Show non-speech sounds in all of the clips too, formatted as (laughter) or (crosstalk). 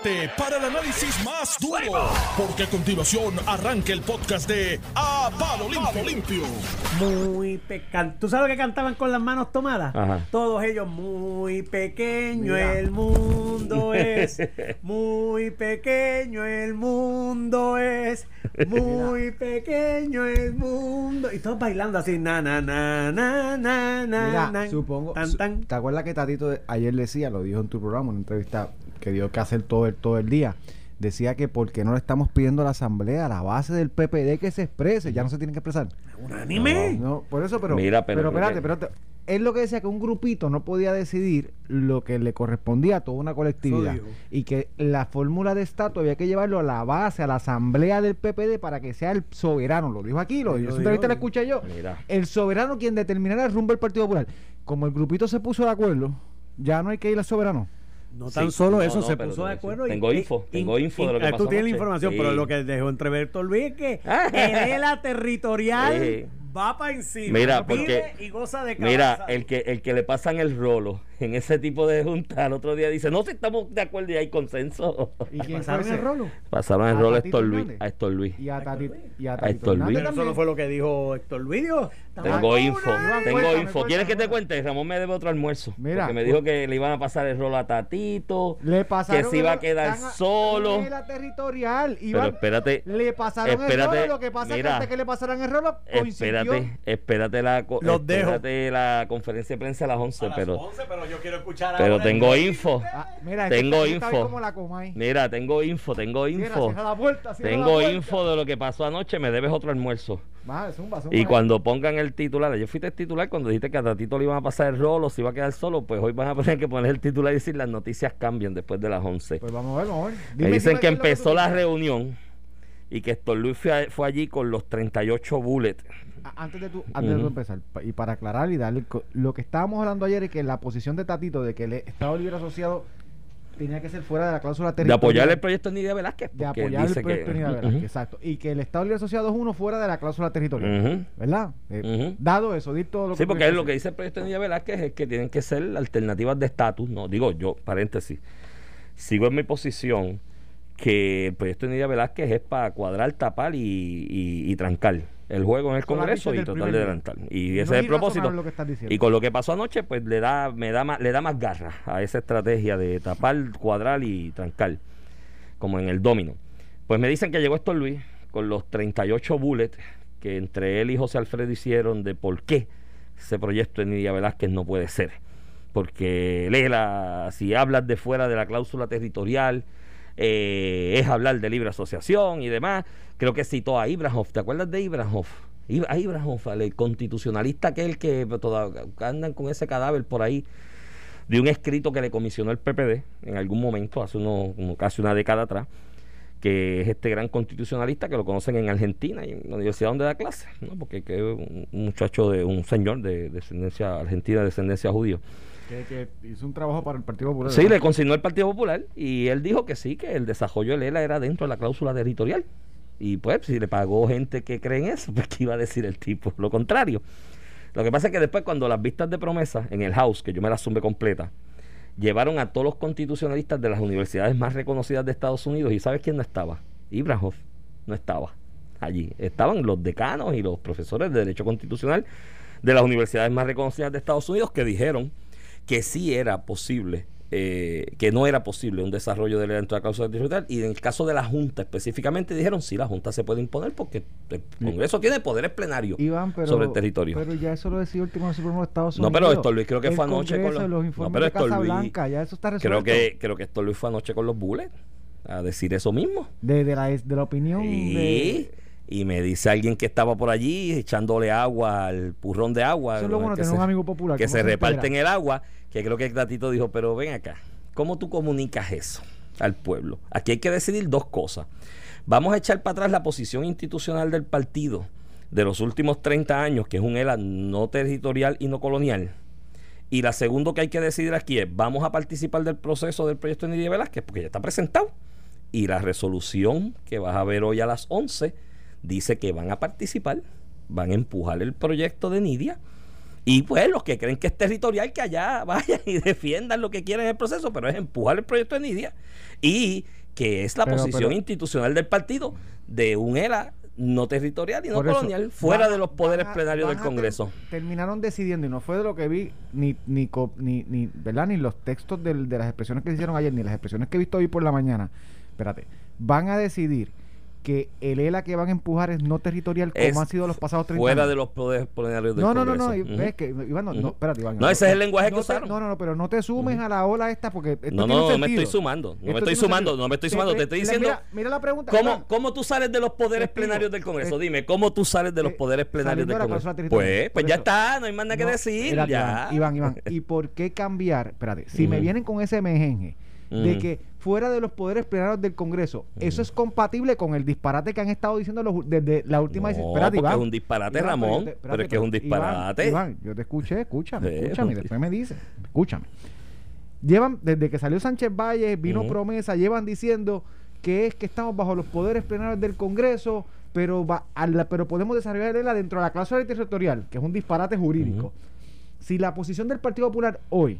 prepárate para el análisis más duro, porque a continuación arranca el podcast de A Palo Limpio. Limpio. Muy pecan. ¿Tú sabes lo que cantaban con las manos tomadas? Ajá. Todos ellos, muy pequeño Mira. el mundo es, (laughs) muy pequeño el mundo es, muy pequeño el mundo. Y todos bailando así, na, na, na, na, na, na, Mira, na, supongo. tan, su- tan. ¿Te acuerdas que Tatito ayer decía, lo dijo en tu programa, una entrevista que dio que hacer todo el, todo el día? Decía que porque no le estamos pidiendo a la asamblea, a la base del PPD que se exprese, ya no se tienen que expresar. Unánime. No, por eso, pero. Mira, pero- espérate, pero te- él lo que decía que un grupito no podía decidir lo que le correspondía a toda una colectividad. Y que la fórmula de estatus había que llevarlo a la base, a la asamblea del PPD para que sea el soberano. Lo dijo aquí, lo dijo. entrevista la escuché yo. Mira. El soberano quien determinará el rumbo del Partido Popular. Como el grupito se puso de acuerdo, ya no hay que ir al soberano. No tan Sí, solo no, eso, no, se puso de acuerdo. y- Tengo y- info, y- tengo info de lo que ah, pasó Tú tienes la información, Sí. pero lo que dejó entrever Luis es que (laughs) Ah. Edela territorial Sí. Va para encima. Mira, porque- y goza de Mira, el que, el que le pasan el rolo en ese tipo de junta al otro día dice, no, si estamos de acuerdo y hay consenso. ¿Y quién pasaron el rolo. Pasaron el ¿A rolo a Héctor Luis. A Héctor Luis. Y a Tati, y a Héctor Luis. Eso no fue lo que dijo Héctor Luis. dijo, "Estamos Tengo en info, una". Iván, tengo cuéntame, info. ¿Quieres que te cuente? Ramón me debe otro almuerzo. Mira, porque me dijo que le iban a pasar el rolo a Tatito, Le pasaron que se iba a quedar solo. en la territorial. Pero espérate, le pasaron espérate, el rolo. Lo que pasa es mira. que antes que le pasaran el rolo, coincidió. Espérate, espérate la, dejo. conferencia de prensa a las 11, A las pero, 11, pero yo quiero escuchar pero ahora tengo info. Ah, mira, Tengo info. como la Comay. Mira, tengo info, tengo info. cierra la puerta, cierra la Tengo puerta. info de lo que pasó anoche, me debes otro almuerzo. Va, zumba, zumba. Y cuando pongan el titular, yo fuiste el titular cuando dijiste que a Tatito le iban a pasar el rolo, se iba a quedar solo, pues hoy van a (laughs) tener que poner el titular y decir las noticias cambian después de las 11. Pues vamos a ver, vamos a ver. Me Dime, dicen dime que empezó la reunión y que Héctor Luis fue allí con los 38 bullets. Antes de tú, antes de tú empezar, y para aclarar y darle. Lo que estábamos hablando ayer es que la posición de Tatito de que el Estado Libre Asociado tenía que ser fuera de la cláusula De territorial. apoyar el proyecto de Nidia Velázquez. de porque apoyar el proyecto que, de Unidad Ujú, Velázquez, exacto. Y que el Estado Libre Asociado es uno fuera de la cláusula territorial. ¿Verdad? Eh. Dado eso, di todo lo Sí, que porque es lo que dice el proyecto de Nidia Velázquez es que tienen que ser alternativas de estatus. No, digo yo, paréntesis. Sigo en mi posición que el proyecto de Nidia Velázquez es para cuadrar, tapar y, y- y trancar el juego en el Congreso y tratar de adelantar. Y No ese es el propósito. lo que. Y con lo que pasó anoche, pues le da, me da más, le da más garra a esa estrategia de tapar, cuadrar y trancar, como en el domino. Pues me dicen que llegó Héctor Luis con los 38 bullets que entre él y José Alfredo hicieron de por qué ese proyecto de Nidia Velázquez no puede ser. Porque Lela, si hablas de fuera de la cláusula territorial, eh, es hablar de libre asociación y demás. Creo que citó a Ibrahov. ¿Te acuerdas de Ibrahov? Ib- A Ibrahov, el constitucionalista aquel que andan con ese cadáver por ahí de un escrito que le comisionó el PPD en algún momento, hace uno, como casi una década atrás, que es este gran constitucionalista que lo conocen en Argentina y en la universidad donde da clase, ¿no? porque que es un muchacho de un señor de descendencia argentina, de descendencia judía. Que, que hizo un trabajo para el Partido Popular. Sí, ¿verdad? le consignó el Partido Popular y él dijo que sí, que el desarrollo de ELA era dentro de la cláusula territorial. Y pues, si le pagó gente que cree en eso, (laughs) pues que iba a decir el tipo lo contrario. Lo que pasa es que después, cuando las vistas de promesa en el House, que yo me las sumé completa, llevaron a todos los constitucionalistas de las universidades más reconocidas de Estados Unidos. ¿Y sabes quién no estaba? Ibrahov no estaba allí. Estaban los decanos y los profesores de Derecho Constitucional de las universidades más reconocidas de Estados Unidos que dijeron que sí era posible, eh, que no era posible un desarrollo de la dentro de la cláusula territorial. Y en el caso de la Junta específicamente dijeron sí, la Junta se puede imponer porque el Congreso tiene poderes plenarios Iván, pero, sobre el territorio. Pero ya eso lo decidió el Tribunal Supremo de Estados No, Unidos. pero Héctor Luis creo que El fue anoche con los- los no, pero de Casa Luis- Blanca, ya eso está resuelto. creo que creo que esto lo hizo anoche con los bullets a decir eso mismo. De, de la, de la opinión de... y me dice alguien que estaba por allí echándole agua al purrón de agua. Eso es lo ¿no? bueno, que tener se- un amigo popular. que se se reparten el agua, que creo que el gatito dijo, pero ven acá, ¿cómo tú comunicas eso al pueblo? Aquí hay que decidir dos cosas. Vamos a echar para atrás la posición institucional del partido de los últimos 30 años, que es un ELA no territorial y no colonial. Y la segunda que hay que decidir aquí es, ¿vamos a participar del proceso del proyecto de Nidia Velázquez? Porque ya está presentado. Y la resolución que vas a ver hoy a las 11 dice que van a participar, van a empujar el proyecto de Nidia Y pues los que creen que es territorial, que allá (laughs) vayan y defiendan lo que quieren en el proceso, pero es empujar el proyecto de Nidia. Y que es la Pero- posición pero- institucional del partido de un ERA no territorial y no eso, colonial, fuera de los poderes plenarios del ter- Congreso. terminaron decidiendo, y no fue de lo que vi, ni, ni, ni, ni, ¿verdad? ni los textos del- de las expresiones que se hicieron ayer, ni las expresiones que he visto hoy por la mañana. Espérate, van a decidir que el ELA que van a empujar es no territorial como Es han sido los pasados 30 Fuera años. de los poderes plenarios del no, no, no, Congreso. no, y- Ujú. ves que, Iván, no, no, Ujú. espérate, Iván. No, ese es el lenguaje no que usaron. No, no, no, pero no te sumes a la ola esta porque esto No, no, no me estoy sumando. No me Esto estoy sumando, no me estoy sumando. Te estoy diciendo. Mira, mira la pregunta. ¿Cómo, Iván. ¿Cómo tú sales de los poderes plenarios del Congreso? Te- Dime, ¿cómo tú sales de los eh, poderes plenarios del Congreso? Pues, pues ya está, no hay más nada que No, decir. ya. Iván, Iván, ¿y (laughs) por qué cambiar? Espérate, si me vienen con ese de que fuera de los poderes plenarios del Congreso, eso es compatible con el disparate que han estado diciendo los, desde la última No, decisión. porque es un disparate, Iván, Ramón, espérate, pero es que es un Iván, disparate. Iván, yo te escuché, escúchame, Sí, escúchame, después me dice, escúchame. Llevan, desde que salió Sánchez Valle, vino promesa, llevan diciendo que es que estamos bajo los poderes plenarios del Congreso, pero va a la- pero podemos desarrollarla dentro de la cláusula territorial, que es un disparate jurídico. Si la posición del Partido Popular hoy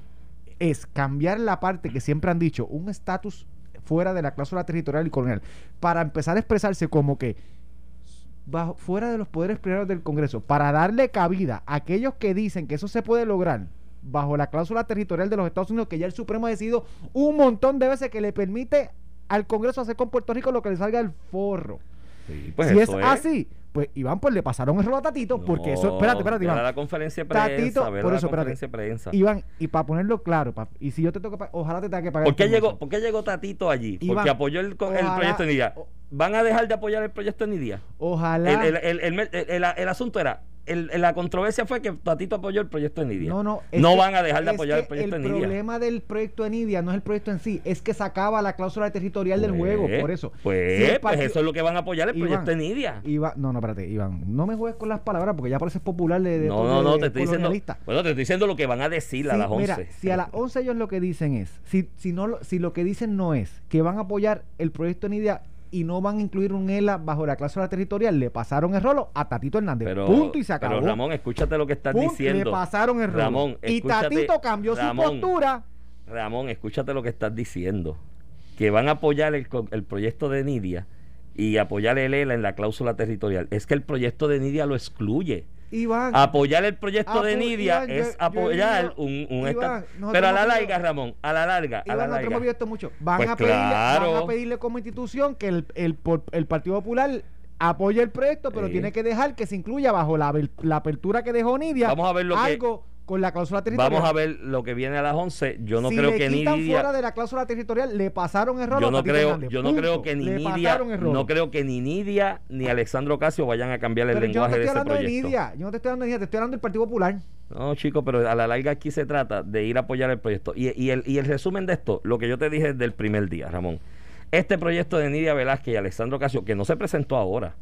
es cambiar la parte que siempre han dicho, un estatus fuera de la cláusula territorial y colonial, para empezar a expresarse como que bajo, fuera de los poderes plenarios del Congreso, para darle cabida a aquellos que dicen que eso se puede lograr bajo la cláusula territorial de los Estados Unidos, que ya el Supremo ha decidido un montón de veces que le permite al Congreso hacer con Puerto Rico lo que le salga del forro. Sí, pues si es, así, pues Iván, pues le pasaron error a Tatito, porque eso, espérate, espérate, Iván. La conferencia de prensa, Tatito, por la eso, espérate. prensa. Iván, y para ponerlo claro, pa- y si yo te toca, ojalá te tenga que pagar. ¿Por qué, llegó. ¿Por qué llegó Tatito allí? Iván, Porque apoyó el, el ojalá- proyecto de ¿Van a dejar de apoyar el proyecto de Nidia? Ojalá. El, el, el, el, el- el- el asunto era, el, la controversia fue que Tatito apoyó el proyecto de Nidia. No, no. No que- van a dejar de apoyar el proyecto de El Nidia. problema del proyecto de Nidia no es el proyecto en sí, es que sacaba la cláusula territorial del juego, por eso. Pues, Si el pues eso es lo que van a apoyar el Iván, proyecto de Nidia. Iván- no, no, espérate, Iván. No me juegues con las palabras porque ya pareces popular de, de No, no, no, de te estoy diciendo. Bueno, te estoy diciendo lo que van a decir a Sí, las 11. Mira, si a las 11 ellos lo que dicen es, si, si, no, lo- si lo que dicen no es que van a apoyar el proyecto de Nidia y no van a incluir un ELA bajo la cláusula territorial, le pasaron el rolo a Tatito Hernández. Pero, Punto y se acabó. pero Ramón, escúchate lo que estás Punto, diciendo. Le pasaron el rolo. Ramón, y Tatito cambió Ramón, su postura. Ramón, escúchate lo que estás diciendo. Que van a apoyar el, el proyecto de Nidia y apoyar el ELA en la cláusula territorial. Es que el proyecto de Nidia lo excluye. Iván, Apoyar el proyecto de Nidia Iván, es yo apoyar un, un Iván, Pero a la larga, Ramón, a la larga, a la nosotros hemos larga. visto mucho. Van, Pues a pedirle, claro. van a pedirle como institución que el, el, por- el Partido Popular apoye el proyecto, pero Sí. tiene que dejar que se incluya bajo la, la apertura que dejó Nidia Vamos a ver lo que- algo con la cláusula territorial. Vamos a ver lo que viene a las 11. Yo no si creo le que quitan Nidia fuera de la cláusula territorial, le pasaron error yo a no Tatito creo Hernández. yo no Punto. creo que ni Le Nidia no creo que ni Nidia ni Alexandro Casio vayan a cambiar el Pero yo no lenguaje te de estoy ese hablando de proyecto Nidia. Yo no te estoy hablando de Nidia, te estoy hablando del Partido Popular. no chico pero a la larga aquí se trata de ir a apoyar el proyecto y, y el, y el resumen de esto lo que yo te dije desde el primer día Ramón este proyecto de Nidia Velázquez y Alexandro Casio que no se presentó ahora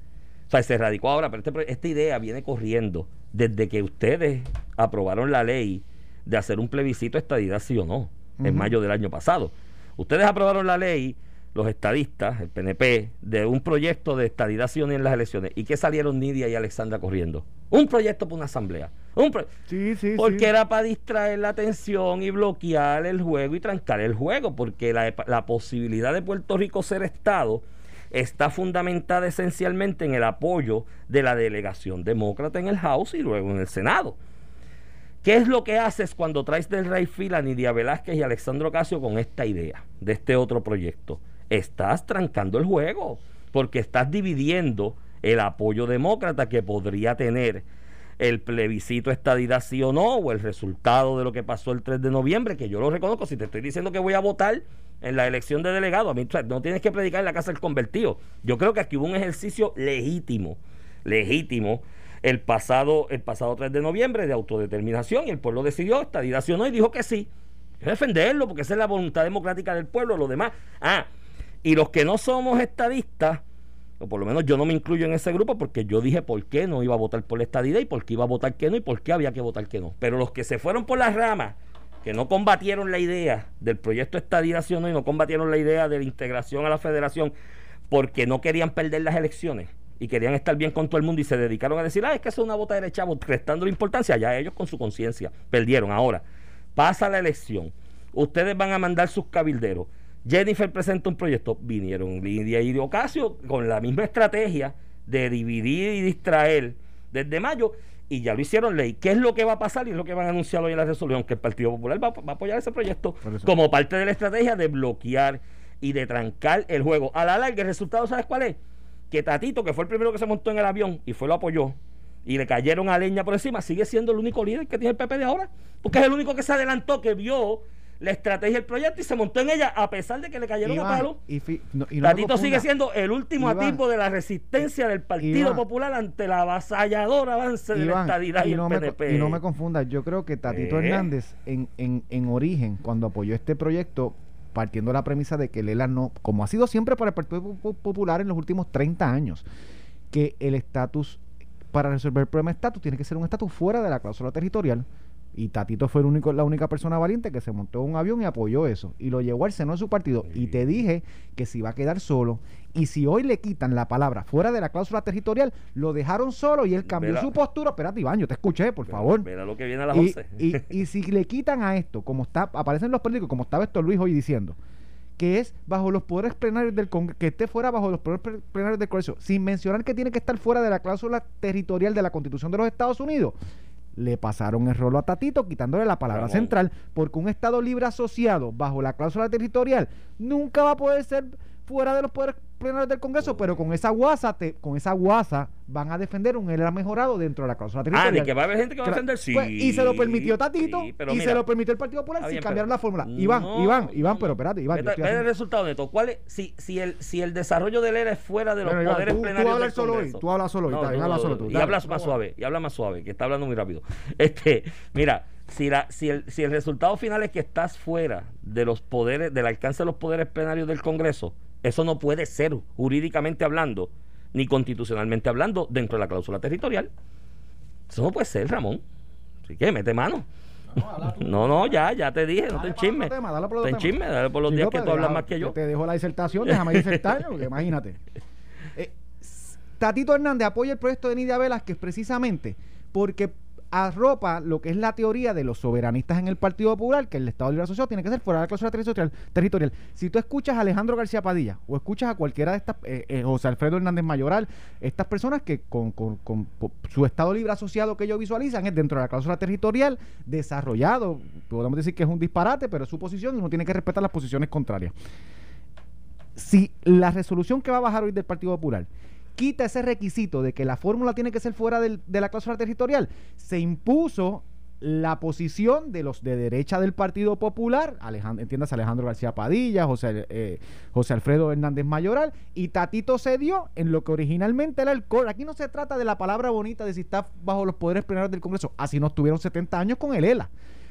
o sea se radicó ahora pero este esta idea viene corriendo desde que ustedes aprobaron la ley de hacer un plebiscito estadidad sí o no en mayo del año pasado ustedes aprobaron la ley los estadistas, el PNP, de un proyecto de estadidad sí o no en las elecciones. ¿Y qué salieron Nidia y Alexandra corriendo? Un proyecto para una asamblea. Un pro- Sí, sí, porque era para distraer la atención y bloquear el juego y trancar el juego, porque la, la posibilidad de Puerto Rico ser Estado está fundamentada esencialmente en el apoyo de la delegación demócrata en el House y luego en el Senado. ¿Qué es lo que haces cuando traes del Rey Fila Nidia Velázquez y Alexandro Casio con esta idea de este otro proyecto? Estás trancando el juego, porque estás dividiendo el apoyo demócrata que podría tener el plebiscito estadidad sí o no, o el resultado de lo que pasó el 3 de noviembre, que yo lo reconozco, si te estoy diciendo que voy a votar en la elección de delegado, a mí o sea, no tienes que predicar en la casa del convertido. Yo creo que aquí hubo un ejercicio legítimo, legítimo, el pasado, el pasado 3 de noviembre de autodeterminación y el pueblo decidió estadidad no y dijo que sí. Que defenderlo porque esa es la voluntad democrática del pueblo, lo demás. Ah, y los que no somos estadistas, o por lo menos yo no me incluyo en ese grupo porque yo dije por qué no iba a votar por la estadidad y por qué iba a votar que no y por qué había que votar que no. Pero los que se fueron por las ramas, que no combatieron la idea del proyecto no y no combatieron la idea de la integración a la federación porque no querían perder las elecciones, y querían estar bien con todo el mundo y se dedicaron a decir, ah, es que eso es una bota de chavo, restando la importancia, ya ellos con su conciencia perdieron. Ahora, pasa la elección, ustedes van a mandar sus cabilderos. Jennifer presenta un proyecto, vinieron Lidia y Ocasio con la misma estrategia de dividir y distraer desde mayo y ya lo hicieron ley. ¿Qué es lo que va a pasar y es lo que van a anunciar hoy en la resolución? Que el Partido Popular va, va a apoyar ese proyecto como parte de la estrategia de bloquear y de trancar el juego. A la larga, el resultado, ¿sabes cuál es? Que Tatito, que fue el primero que se montó en el avión y fue lo apoyó, y le cayeron a leña por encima, sigue siendo el único líder que tiene el PP de ahora. Porque es el único que se adelantó, que vio la estrategia del proyecto y se montó en ella a pesar de que le cayeron a palo. Y, Tatito sigue siendo el último atisbo de la resistencia del Partido Popular ante la avasallador avance de la estadidad y, el PNP. y no me confundas, yo creo que Tatito eh. Hernández en, en, en origen, cuando apoyó este proyecto, partiendo de la premisa de que Lela no, como ha sido siempre para el Partido Popular en los últimos 30 años, que el estatus, para resolver el problema de estatus, tiene que ser un estatus fuera de la cláusula territorial. Y Tatito fue el único, la única persona valiente que se montó en un avión y apoyó eso. Y lo llevó al seno de su partido. Y te dije que se iba a quedar solo. Y si hoy le quitan la palabra fuera de la cláusula territorial, lo dejaron solo y él cambió su postura. Espérate, Iván, yo te escuché, por favor. Mira lo que viene a las 11. Y, (laughs) y, si le quitan a esto, como está, aparecen los políticos, como estaba esto Luis hoy diciendo, que es bajo los poderes plenarios del Congreso, que esté fuera bajo los poderes plenarios del Congreso, sin mencionar que tiene que estar fuera de la cláusula territorial de la Constitución de los Estados Unidos le pasaron el rolo a Tatito quitándole la palabra central, porque un Estado libre asociado bajo la cláusula territorial nunca va a poder ser fuera de los poderes plenarios del Congreso, pero con esa guasa, te, con esa guasa van a defender un era mejorado dentro de la cláusula territorial. Ah, de que va a haber gente que va a defender, sí. Pues, y se lo permitió Tatito, y se lo permitió el Partido Popular sin cambiar la fórmula. Iván, Iván, Iván, pero espérate, Iván. Ve el resultado de esto. ¿Cuál es, si, si, el, si el desarrollo del ERA es fuera de los poderes tú, plenarios tú hablas solo Hoy, tú hablas solo hoy, habla solo tú. Y hablas más suave, y habla más suave, que está hablando muy rápido. (laughs) Este, mira, si, la, si, el, si el resultado final es que estás fuera de los poderes, del alcance de los poderes plenarios del Congreso, eso no puede ser jurídicamente hablando, ni constitucionalmente hablando, dentro de la cláusula territorial. Eso no puede ser, Ramón. Así que mete mano. No, no, ya, ya te dije, no te enchisme. Te enchisme, dale por los días que tú hablas más que yo. Te dejo la disertación, déjame disertar, porque imagínate. (laughs) Eh, Tatito Hernández apoya el proyecto de Nidia es precisamente porque arropa lo que es la teoría de los soberanistas en el Partido Popular, que el Estado Libre Asociado tiene que ser fuera de la cláusula territorial. Si tú escuchas a Alejandro García Padilla o escuchas a cualquiera de estas, eh, eh, José Alfredo Hernández Mayoral, estas personas que con, su Estado Libre Asociado que ellos visualizan es dentro de la cláusula territorial desarrollado, podemos decir que es un disparate, pero es su posición y uno tiene que respetar las posiciones contrarias. Si la resolución que va a bajar hoy del Partido Popular quita ese requisito de que la fórmula tiene que ser fuera de la cláusula territorial, se impuso la posición de los de derecha del Partido Popular, Alejandro, entiendas Alejandro García Padilla, José, eh, José Alfredo Hernández Mayoral, y Tatito cedió en lo que originalmente era el core. Aquí no se trata de la palabra bonita de si está bajo los poderes plenarios del Congreso, así no estuvieron 70 años con el ELA.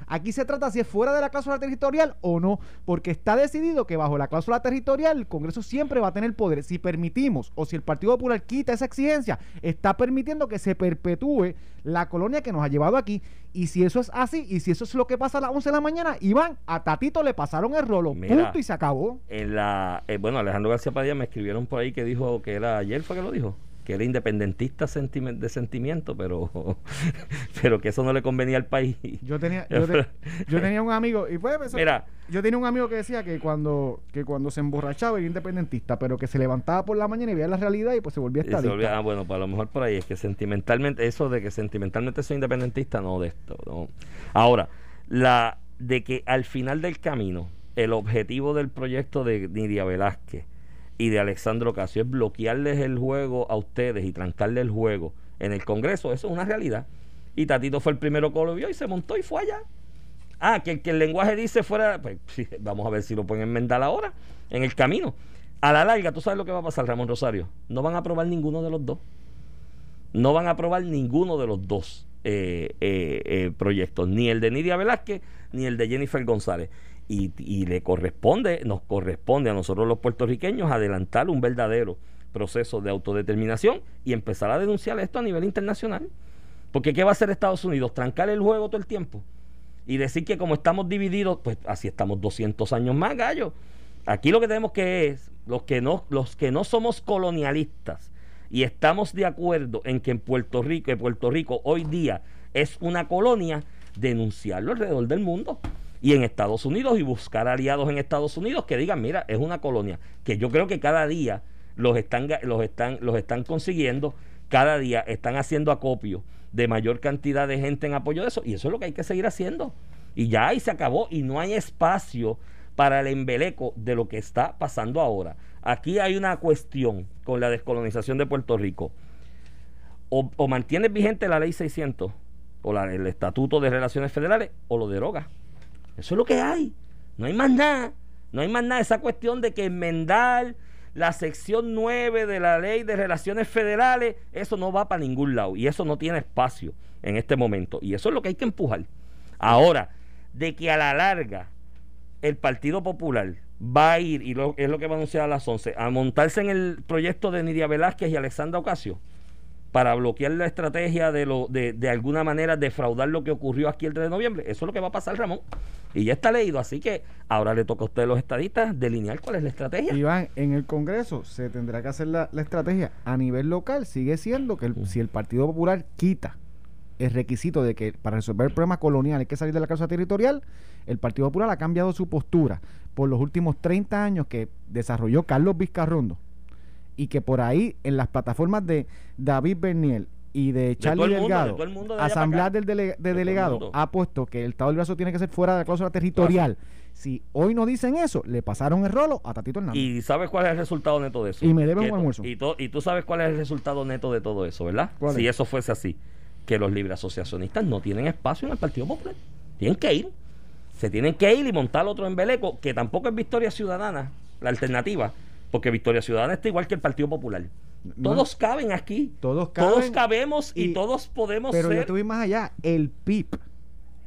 Aquí se trata si es fuera de la cláusula territorial o no, porque está decidido que bajo la cláusula territorial el Congreso siempre va a tener poder. Si permitimos o si el Partido Popular quita esa exigencia, está permitiendo que se perpetúe la colonia que nos ha llevado aquí. Y si eso es así, y si eso es lo que pasa a las 11 de la mañana, Iván, a Tatito le pasaron el rolo, punto y se acabó. En la, eh, bueno, Alejandro García Padilla me escribieron por ahí que dijo que era ayer, fue que lo dijo que era independentista de sentimiento, pero, (laughs) pero que eso no le convenía al país. Yo tenía, yo, (laughs) tenía un amigo, y pues, Mira, yo tenía un amigo que decía que cuando, que cuando se emborrachaba era independentista, pero que se levantaba por la mañana y veía la realidad y pues se volvía estadista. ah, bueno, pues a lo mejor por ahí es que sentimentalmente, eso de que sentimentalmente soy independentista, no de esto. No. Ahora, la de que al final del camino, el objetivo del proyecto de Nidia Velázquez y de Alexandro Casio es bloquearles el juego a ustedes y trancarles el juego en el Congreso. Eso es una realidad. Y Tatito fue el primero que lo vio y se montó y fue allá. Ah, que, que el lenguaje dice fuera, pues (laughs) vamos a ver si lo pueden enmendar ahora, en el camino. A la larga, tú sabes lo que va a pasar, Ramón Rosario. No van a aprobar ninguno de los dos. No van a aprobar ninguno de los dos eh, eh, eh, proyectos, ni el de Nidia Velázquez, ni el de Jennifer González y, le corresponde, nos corresponde a nosotros los puertorriqueños adelantar un verdadero proceso de autodeterminación y empezar a denunciar esto a nivel internacional. Porque ¿qué va a hacer Estados Unidos? Trancar el juego todo el tiempo y decir que como estamos divididos, pues así estamos 200 años más, gallo. Aquí lo que tenemos que es, los que no, los que no somos colonialistas y estamos de acuerdo en que en Puerto Rico, en Puerto Rico hoy día es una colonia, denunciarlo alrededor del mundo y en Estados Unidos y buscar aliados en Estados Unidos que digan, mira, es una colonia, que yo creo que cada día los están, los están, los están consiguiendo, cada día están haciendo acopio de mayor cantidad de gente en apoyo de eso, y eso es lo que hay que seguir haciendo. Y ya ahí se acabó, y no hay espacio para el embeleco de lo que está pasando ahora. Aquí hay una cuestión con la descolonización de Puerto Rico. O, o mantienes vigente la ley 600, o el Estatuto de Relaciones Federales, o lo derogas. Eso es lo que hay. No hay más nada. No hay más nada. Esa cuestión de que enmendar la sección 9 de la ley de relaciones federales, eso no va para ningún lado. Y eso no tiene espacio en este momento. Y eso es lo que hay que empujar. Ahora, de que a la larga el Partido Popular va a ir, y lo, es lo que va a anunciar a las 11, a montarse en el proyecto de Nidia Velázquez y Alexandra Ocasio para bloquear la estrategia de, lo, de, de alguna manera defraudar lo que ocurrió aquí el 3 de noviembre. Eso es lo que va a pasar, Ramón. Y ya está leído, así que ahora le toca a ustedes los estadistas delinear cuál es la estrategia. Iván, en el Congreso se tendrá que hacer la, la estrategia. A nivel local sigue siendo que el- si el Partido Popular quita el requisito de que para resolver el problema colonial hay que salir de la causa territorial, el Partido Popular ha cambiado su postura por los últimos 30 años que desarrolló Carlos Vizcarrondo y que por ahí en las plataformas de David Berniel y de Charlie de Delgado, mundo de Asamblea del de, Delegado, ha puesto que el Estado Libre Asociado tiene que ser fuera de la cláusula territorial. Si hoy no dicen eso, le pasaron el rolo a Tatito Hernández. ¿Y sabes cuál es el resultado neto de eso? Y me debe un Que almuerzo. Y, to- y tú sabes cuál es el resultado neto de todo eso, ¿verdad? ¿Cuál si es? eso fuese así. Que los libre asociacionistas no tienen espacio en el Partido Popular. Tienen que ir. Se tienen que ir y montar otro embeleco, que tampoco es Victoria Ciudadana, la alternativa. Porque Victoria Ciudadana está igual que el Partido Popular. No. Todos caben aquí. Todos Todos caben cabemos y, y- todos podemos Pero yo ser. te voy más allá. El PIB,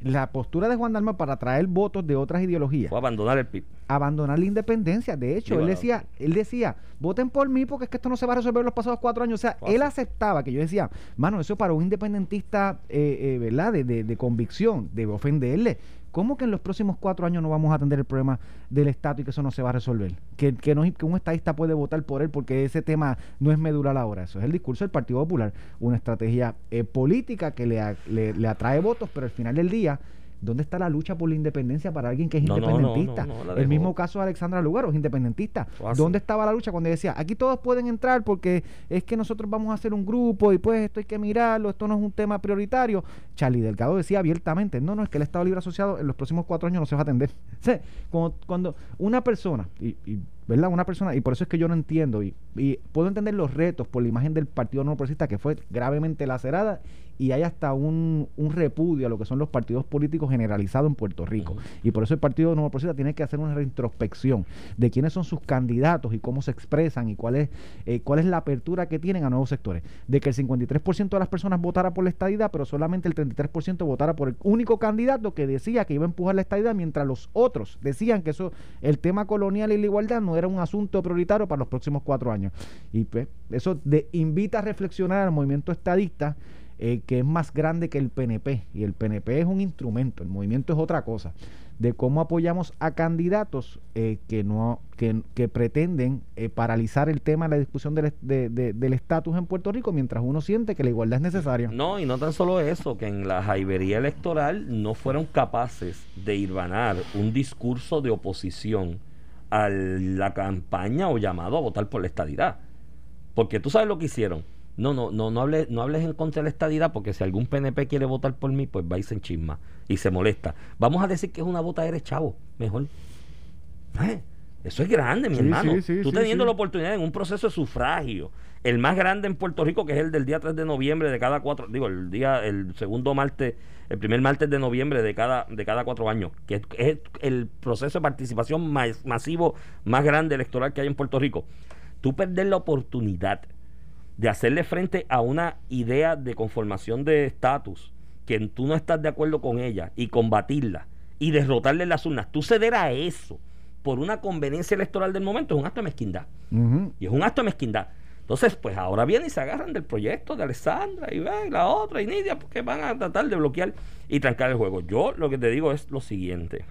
la postura de Juan Dalma para traer votos de otras ideologías, Fue abandonar el PIB. abandonar la independencia. De hecho, él decía, él decía, voten por mí porque es que esto no se va a resolver en los pasados cuatro años. O sea, Fácil. él aceptaba que yo decía, mano, eso para un independentista, eh, eh, ¿verdad? De, de- de convicción, debe ofenderle. ¿Cómo que en los próximos cuatro años no vamos a atender el problema del Estado y que eso no se va a resolver? Que, que, no, que un estadista puede votar por él porque ese tema no es medular ahora. Eso es el discurso del Partido Popular. Una estrategia eh, política que le, le atrae votos, pero al final del día, ¿dónde está la lucha por la independencia para alguien que es No, independentista? no, no, la el mismo caso de Alexandra Lugaro, es independentista. Fácil. ¿Dónde estaba la lucha cuando decía, aquí todos pueden entrar porque es que nosotros vamos a hacer un grupo y pues esto hay que mirarlo, esto no es un tema prioritario? Charlie Delgado decía abiertamente, no, no, es que el Estado Libre Asociado en los próximos cuatro años no se va a atender. (laughs) O sea, cuando, cuando una persona, y, y, ¿verdad? Una persona, y por eso es que yo no entiendo, y, y puedo entender los retos por la imagen del Partido No Progresista que fue gravemente lacerada y hay hasta un, un repudio a lo que son los partidos políticos generalizados en Puerto Rico. Y por eso el Partido Nuevo Progresista tiene que hacer una reintrospección de quiénes son sus candidatos y cómo se expresan y cuál es, eh, cuál es la apertura que tienen a nuevos sectores. De que el 53% de las personas votara por la estadidad, pero solamente el 33% votara por el único candidato que decía que iba a empujar la estadidad, mientras los otros decían que eso, el tema colonial y la igualdad no era un asunto prioritario para los próximos cuatro años. Y pues, eso de- invita a reflexionar al movimiento estadista eh, que es más grande que el PNP. Y el PNP es un instrumento, el movimiento es otra cosa. De cómo apoyamos a candidatos eh, que no que, que pretenden eh, paralizar el tema la discusión del estatus en Puerto Rico mientras uno siente que la igualdad es necesaria. No, y no tan solo eso, que en la jaibería electoral no fueron capaces de irvanar un discurso de oposición a la campaña o llamado a votar por la estadidad. Porque tú sabes lo que hicieron. No, no, no, no hables, no hables en contra de la estadidad, porque si algún PNP quiere votar por mí, pues va y se enchisma y se molesta. Vamos a decir que es una vota eres chavo, mejor. ¿Eh? Eso es grande, mi Sí, hermano. sí, sí, Tú teniendo la oportunidad en un proceso de sufragio, el más grande en Puerto Rico, que es el del día 3 de noviembre de cada cuatro, digo, el día, el segundo martes, el primer martes de noviembre de cada, de cada cuatro años, que es, es el proceso de participación más, masivo más grande electoral que hay en Puerto Rico. Tú perder la oportunidad de hacerle frente a una idea de conformación de estatus que tú no estás de acuerdo con ella y combatirla y derrotarle las urnas, tú ceder a eso por una conveniencia electoral del momento es un acto de mezquindad. Y es un acto de mezquindad. Entonces, pues ahora vienen y se agarran del proyecto de Alessandra y ven la otra y Nidia porque van a tratar de bloquear y trancar el juego. Yo lo que te digo es lo siguiente.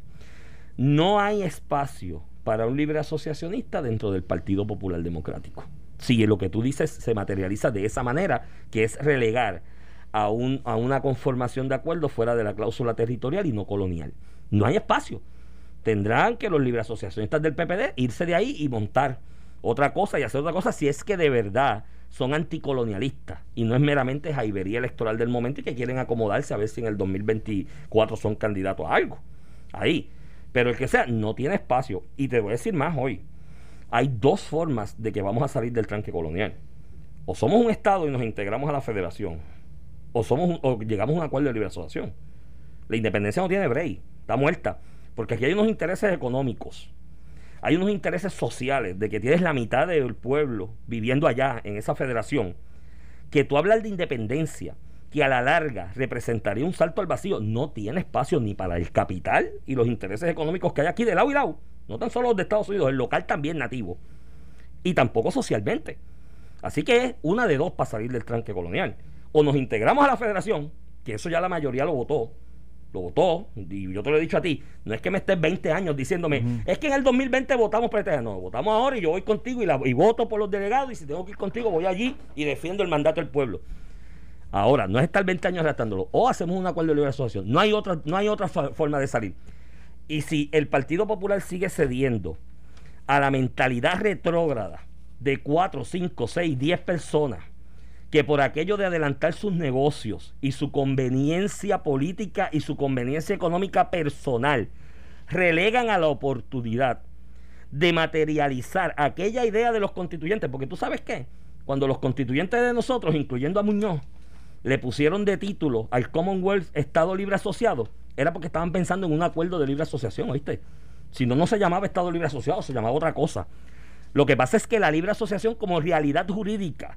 No hay espacio para un libre asociacionista dentro del Partido Popular Democrático. Si lo que tú dices se materializa de esa manera, que es relegar a, un, a una conformación de acuerdo fuera de la cláusula territorial y no colonial. No hay espacio. Tendrán que los libre asociacionistas del PPD irse de ahí y montar otra cosa y hacer otra cosa si es que de verdad son anticolonialistas y no es meramente jaibería electoral del momento y que quieren acomodarse a ver si en el 2024 son candidatos a algo. Ahí. Pero el que sea, no tiene espacio. Y te voy a decir más hoy. Hay dos formas de que vamos a salir del tranque colonial. O somos un Estado y nos integramos a la federación, o, somos o llegamos a un acuerdo de libre asociación. La independencia no tiene break, está muerta. Porque aquí hay unos intereses económicos hay unos intereses sociales de que tienes la mitad del pueblo viviendo allá en esa federación, que tú hablas de independencia, que a la larga representaría un salto al vacío, no tiene espacio ni para el capital y los intereses económicos que hay aquí de lado y lado, no tan solo los de Estados Unidos, el local también nativo, y tampoco socialmente. Así que es una de dos para salir del tranque colonial. O nos integramos a la federación, que eso ya la mayoría lo votó, lo votó, y yo te lo he dicho a ti, no es que me estés 20 años diciéndome, es que en el 2020 votamos por este, no, votamos ahora y yo voy contigo y, la, y voto por los delegados y si tengo que ir contigo voy allí y defiendo el mandato del pueblo. Ahora, no es estar 20 años arrastrándolo, o hacemos un acuerdo de libre asociación, no hay otra, no hay otra forma de salir. Y si el Partido Popular sigue cediendo a la mentalidad retrógrada de 4, 5, 6, 10 personas, que por aquello de adelantar sus negocios y su conveniencia política y su conveniencia económica personal, relegan a la oportunidad de materializar aquella idea de los constituyentes, porque tú sabes qué, cuando los constituyentes de nosotros, incluyendo a Muñoz, le pusieron de título al Commonwealth Estado Libre Asociado, era porque estaban pensando en un acuerdo de libre asociación, ¿oíste? Si no, no se llamaba Estado Libre Asociado, se llamaba otra cosa. Lo que pasa es que la libre asociación como realidad jurídica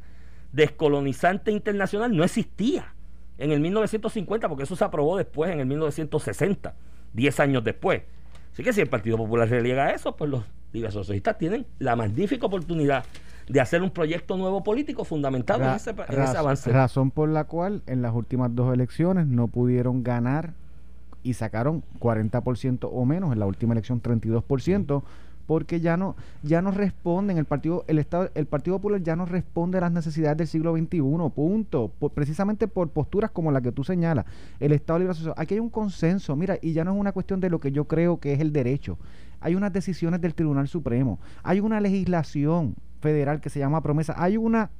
descolonizante internacional no existía en el 1950, porque eso se aprobó después, en el 1960, 10 años después. Así que si el Partido Popular reliega eso, pues los libres socialistas tienen la magnífica oportunidad de hacer un proyecto nuevo político fundamentado en, ese, avance. Razón por la cual en las últimas dos elecciones no pudieron ganar y sacaron 40% o menos, en la última elección 32% porque ya no ya no responden el partido el estado el partido popular ya no responde a las necesidades del siglo XXI punto precisamente por posturas como la que tú señalas el estado libre asociado. Aquí hay un consenso mira y ya no es una cuestión de lo que yo creo que es el derecho hay unas decisiones del Tribunal Supremo hay una legislación federal que se llama promesa hay una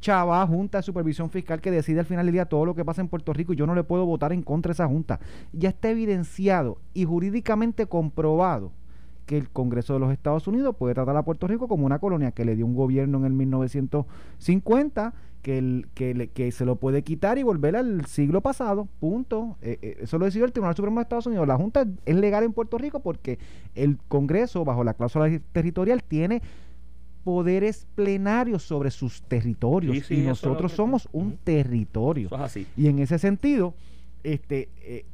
chava junta de supervisión fiscal que decide al final del día todo lo que pasa en Puerto Rico y yo no le puedo votar en contra de esa junta ya está evidenciado y jurídicamente comprobado que el Congreso de los Estados Unidos puede tratar a Puerto Rico como una colonia que le dio un gobierno en el 1950, que, el, que, se lo puede quitar y volver al siglo pasado, punto. Eh, eh, eso lo decidió el Tribunal Supremo de Estados Unidos. La Junta es legal en Puerto Rico porque el Congreso, bajo la cláusula territorial, tiene poderes plenarios sobre sus territorios y nosotros somos un territorio. así. Y en ese sentido, este... Eh,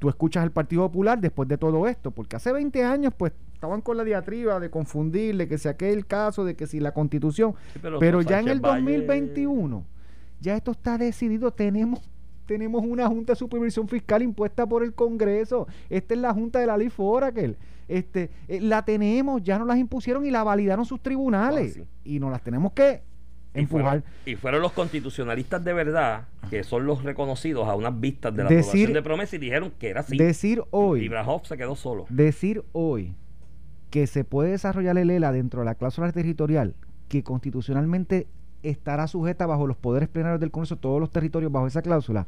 tú escuchas al Partido Popular después de todo esto, porque hace 20 años pues estaban con la diatriba de confundirle, que sea el caso de que si la constitución, pero, ya en el 2021, ya esto está decidido, tenemos tenemos una junta de supervisión fiscal impuesta por el Congreso. Esta es la junta de la ley Forakel. Este, eh, la tenemos, ya nos las impusieron y la validaron sus tribunales. Ah, y nos las tenemos que y fueron, los constitucionalistas de verdad, que son los reconocidos a unas vistas de la aprobación de promesa y dijeron que era así. Decir hoy. Y se quedó solo. Decir hoy que se puede desarrollar el ELA dentro de la cláusula territorial, que constitucionalmente estará sujeta bajo los poderes plenarios del Congreso, todos los territorios bajo esa cláusula,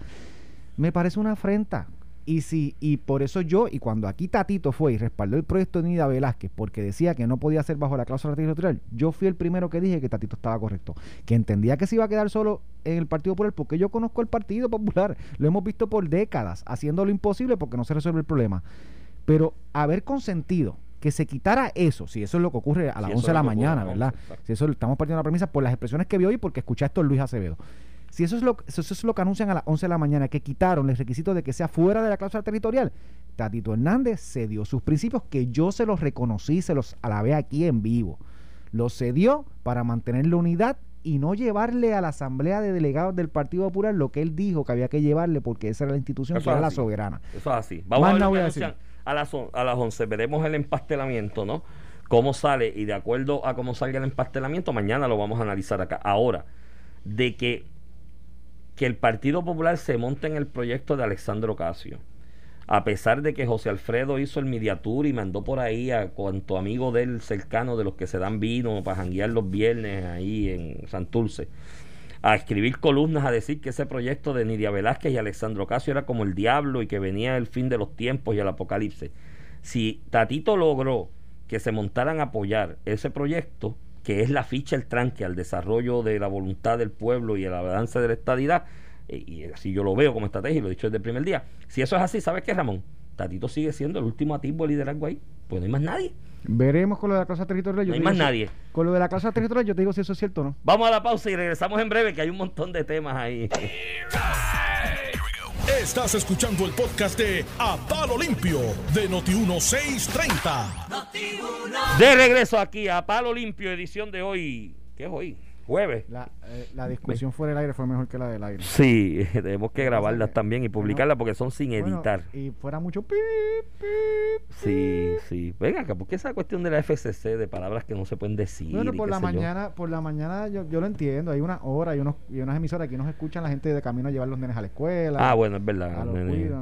me parece una afrenta. Y si, y por eso yo, y cuando aquí Tatito fue y respaldó el proyecto de Nida Velázquez porque decía que no podía ser bajo la cláusula territorial, yo fui el primero que dije que Tatito estaba correcto. Que entendía que se iba a quedar solo en el Partido Popular, porque yo conozco el Partido Popular, (laughs) lo hemos visto por décadas, haciendo lo imposible porque no se resuelve el problema. Pero haber consentido que se quitara eso, si eso es lo que ocurre a las 11 de la mañana, ¿verdad? Si eso estamos partiendo la premisa por las expresiones que vi hoy porque escuché esto Luis Acevedo. Si eso es lo, eso es lo que anuncian a las 11 de la mañana, que quitaron el requisito de que sea fuera de la cláusula territorial, Tatito Hernández cedió sus principios que yo se los reconocí, se los alabé aquí en vivo. Los cedió para mantener la unidad y no llevarle a la Asamblea de Delegados del Partido Popular lo que él dijo que había que llevarle porque esa era la institución que era la soberana. Eso es así. Vamos a, ver a, a, las, a las 11 veremos el empastelamiento, ¿no? cómo sale y de acuerdo a cómo salga el empastelamiento, mañana lo vamos a analizar acá. Ahora, de que, que el Partido Popular se monte en el proyecto de Alexandro Casio, a pesar de que José Alfredo hizo el mediatur y mandó por ahí a cuanto amigo del cercano de los que se dan vino para janguear los viernes ahí en Santurce, a escribir columnas a decir que ese proyecto de Nidia Velázquez y Alexandro Casio era como el diablo y que venía el fin de los tiempos y el apocalipsis. Si Tatito logró que se montaran a apoyar ese proyecto, que es la ficha, el tranque al desarrollo de la voluntad del pueblo y el avance de la estadidad, eh, y así yo lo veo como estrategia y lo he dicho desde el primer día. Si eso es así, ¿sabes qué, Ramón? Tatito sigue siendo el último atisbo de liderazgo ahí, pues no hay más nadie. Veremos con lo de la cláusula territorial. yo No hay más digo nadie. Con lo de la cláusula territorial, yo te digo si eso es cierto o no. Vamos a la pausa y regresamos en breve, que hay un montón de temas ahí. Estás escuchando el podcast de A Palo Limpio de Noti1630. De regreso aquí a Palo Limpio, edición de hoy. ¿Qué es hoy? Jueves. La, eh, la discusión fuera del aire fue mejor que la del aire. Sí, (laughs) tenemos que grabarlas también y publicarlas porque son sin Bueno, editar. y fuera mucho pip, pip, Sí, sí. Venga acá, porque esa cuestión de la FCC, de palabras que no se pueden decir. Bueno, por la yo. mañana, por la mañana yo, yo lo entiendo. Hay una hora y, unos, y unas emisoras que nos escuchan la gente de camino a llevar los nenes a la escuela. Ah, bueno, es verdad.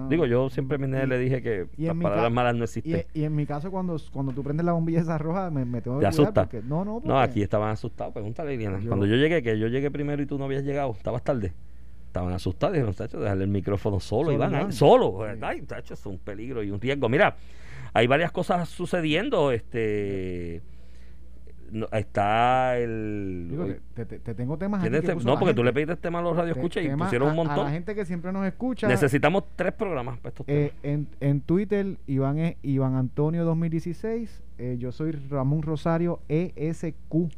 Digo, yo siempre a mi nene le dije que las palabras malas no existen. y en mi caso, cuando, cuando tú prendes la bombilla esa roja, me, me tengo ¿Te que cuidar asusta? porque- no, no, No, aquí estaban asustados. Pregúntale, Liliana. Cuando yo llegué, que yo llegué primero y tú no habías llegado, estabas tarde. Estaban asustados. Dijeron, tacho, dejarle el micrófono solo, Solo, Iván, ahí, Iván. solo. Ay, tacho, es un peligro y un riesgo. Mira, hay varias cosas sucediendo. Este. no, está el. Digo, te, te- te tengo temas aquí ¿Tienes que te- puso no, porque tú le pediste tema a los radioescuchas y pusieron un a- A montón. la gente que siempre nos escucha. Necesitamos tres programas para estos temas. Eh, en, en Twitter, Iván es Iván Antonio 2016. eh, yo soy Ramón Rosario ESQ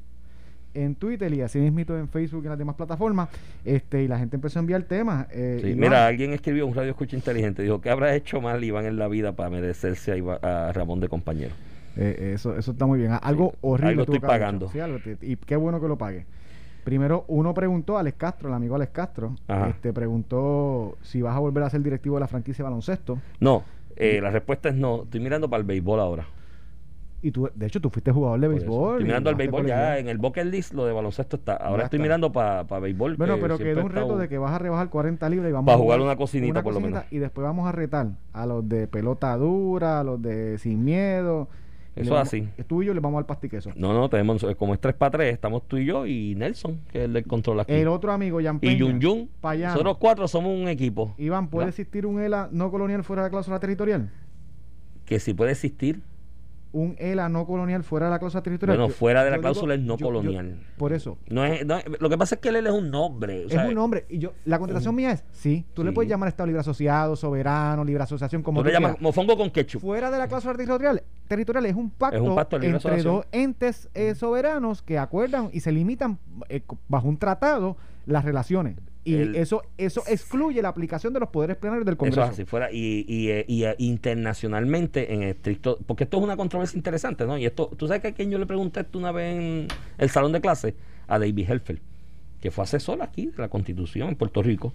en Twitter y así mismito en Facebook y en las demás plataformas. Este, y la gente empezó a enviar temas. eh, Sí, mira, alguien escribió un radio escucha inteligente. Dijo, ¿qué habrá hecho mal Iván en la vida para merecerse a, Iván- a Ramón de compañero? eh, eso, eso está muy bien. Algo Sí, horrible. algo estoy pagando. Sí, algo y qué bueno que lo pague. Primero, uno preguntó, Alex Castro, el amigo Alex Castro, Ajá. este, preguntó si vas a volver a ser directivo de la franquicia de baloncesto. No, eh, la respuesta es no. Estoy mirando para el béisbol ahora. Y tú, de hecho, tú fuiste jugador de béisbol. Estoy y mirando al jugaste béisbol ya en el bucket list, lo de baloncesto está. Ahora Ya estoy está. mirando para béisbol. Bueno, que pero quedó un reto de que vas a rebajar 40 libras y vamos Para a jugar una cocinita, por lo menos. Y después vamos a retar a los de pelota dura, a los de sin miedo. Y Eso vamos- así. Tú y yo le vamos al pastiqueso. No, no, tenemos, como es 3 para 3, estamos tú y yo y Nelson, que es el del control aquí. El otro amigo, Jan y Peña, Yun Yun. Payano. Nosotros cuatro somos un equipo. Iván, ¿puede ¿verdad? existir un ELA no colonial fuera de la cláusula territorial? Que si puede existir, Un ELA no colonial fuera de la cláusula territorial. Bueno, Yo- fuera de la cláusula es no yo- yo- colonial. por eso. no es, no es- lo que pasa es que él es un nombre. o sea, es un nombre. Y yo, la contestación mía es, sí, tú le puedes llamar Estado Libre Asociado, Soberano, Libre Asociación, como Tú le llamas mofongo con ketchup. Fuera de la cláusula territorial, territorial es un pacto, Es un pacto entre asociación. dos entes eh, soberanos que acuerdan y se limitan eh, bajo un tratado las relaciones. Y El- eso eso excluye la aplicación de los poderes plenarios del Eso Congreso. es así, fuera. Y, y, eh, y, eh, internacionalmente, en estricto. Porque esto es una controversia interesante, ¿no? Y esto, tú sabes que a quien yo le pregunté esto una vez en el salón de clase, a David Helfer, que fue asesor aquí de la Constitución en Puerto Rico.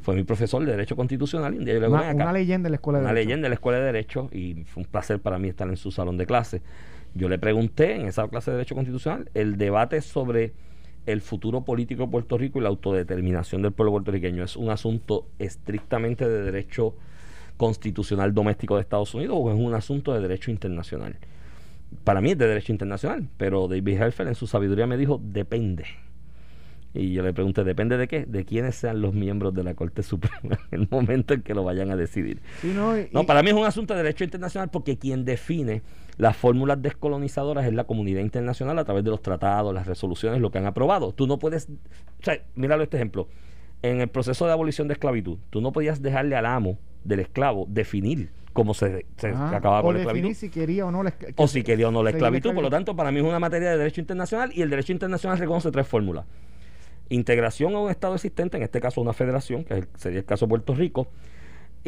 Fue mi profesor de Derecho Constitucional. Y un día yo le digo, una, "Ven acá". una leyenda en la escuela de una Derecho. leyenda de la Escuela de Derecho y fue un placer para mí estar en su salón de clase. Yo le pregunté en esa clase de Derecho Constitucional el debate sobre el futuro político de Puerto Rico y la autodeterminación del pueblo puertorriqueño. ¿Es un asunto estrictamente de derecho constitucional doméstico de Estados Unidos o es un asunto de derecho internacional? Para mí es de derecho internacional, pero David Helfer en su sabiduría me dijo, depende. Y yo le pregunté, ¿depende de qué? De quiénes sean los miembros de la Corte Suprema (laughs) en el momento en que lo vayan a decidir. Sí, no, y- No, y- para mí es un asunto de derecho internacional porque quien define las fórmulas descolonizadoras es la comunidad internacional a través de los tratados, las resoluciones, lo que han aprobado. Tú no puedes, o sea, míralo este ejemplo. En el proceso de abolición de esclavitud, tú no podías dejarle al amo del esclavo definir cómo se, se Ajá. acababa con la esclavitud. si quería o no la esclavitud. O si quería o no la esclavitud. Por lo tanto, para mí es una materia de derecho internacional y el derecho internacional reconoce tres fórmulas. Integración a un Estado existente, en este caso una federación, que sería el caso de Puerto Rico,